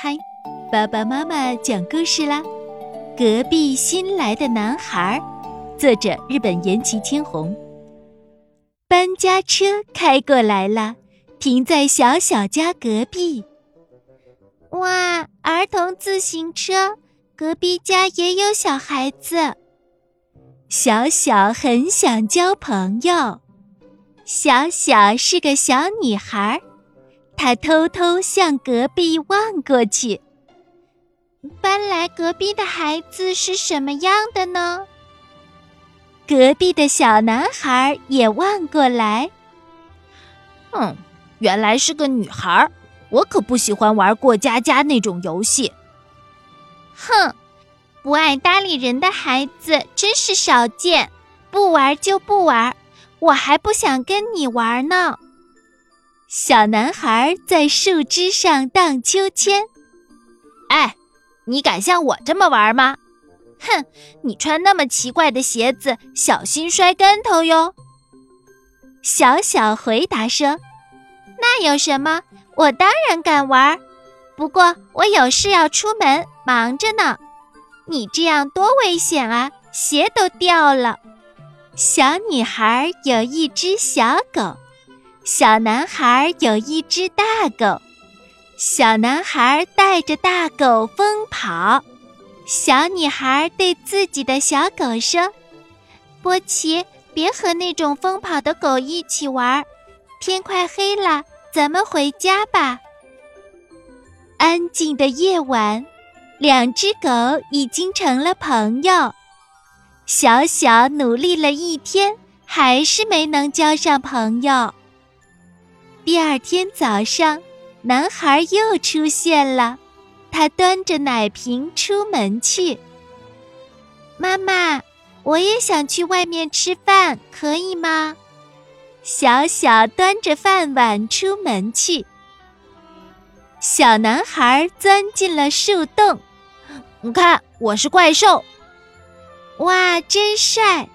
嗨，爸爸妈妈讲故事啦！隔壁新来的男孩，作者日本岩崎千红。搬家车开过来了，停在小小家隔壁。哇，儿童自行车，隔壁家也有小孩子。小小很想交朋友。小小是个小女孩。他偷偷向隔壁望过去。搬来隔壁的孩子是什么样的呢？隔壁的小男孩也望过来。嗯，原来是个女孩。我可不喜欢玩过家家那种游戏。哼，不爱搭理人的孩子真是少见。不玩就不玩，我还不想跟你玩呢。小男孩在树枝上荡秋千。哎，你敢像我这么玩吗？哼，你穿那么奇怪的鞋子，小心摔跟头哟。小小回答说：“那有什么？我当然敢玩。不过我有事要出门，忙着呢。你这样多危险啊，鞋都掉了。”小女孩有一只小狗。小男孩有一只大狗，小男孩带着大狗疯跑。小女孩对自己的小狗说：“波奇，别和那种疯跑的狗一起玩。天快黑了，咱们回家吧。”安静的夜晚，两只狗已经成了朋友。小小努力了一天，还是没能交上朋友。第二天早上，男孩又出现了。他端着奶瓶出门去。妈妈，我也想去外面吃饭，可以吗？小小端着饭碗出门去。小男孩钻进了树洞。你看，我是怪兽。哇，真帅！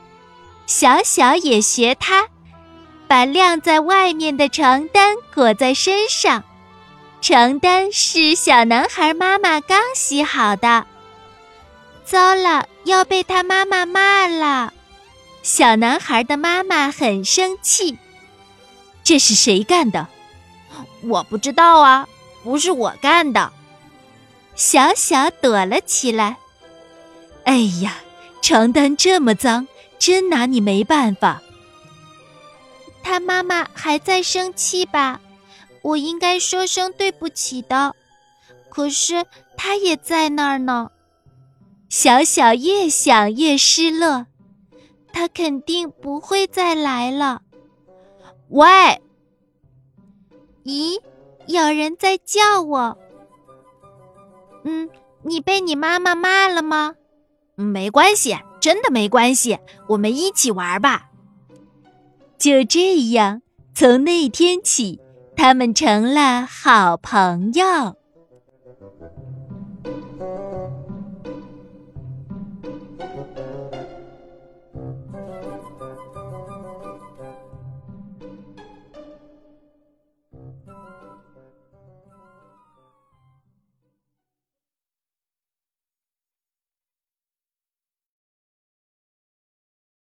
小小也学他。把晾在外面的床单裹在身上，床单是小男孩妈妈刚洗好的。糟了，要被他妈妈骂了。小男孩的妈妈很生气。这是谁干的？我不知道啊，不是我干的。小小躲了起来。哎呀，床单这么脏，真拿你没办法。他妈妈还在生气吧？我应该说声对不起的。可是他也在那儿呢。小小越想越失落，他肯定不会再来了。喂！咦，有人在叫我。嗯，你被你妈妈骂了吗？没关系，真的没关系。我们一起玩吧。就这样，从那天起，他们成了好朋友。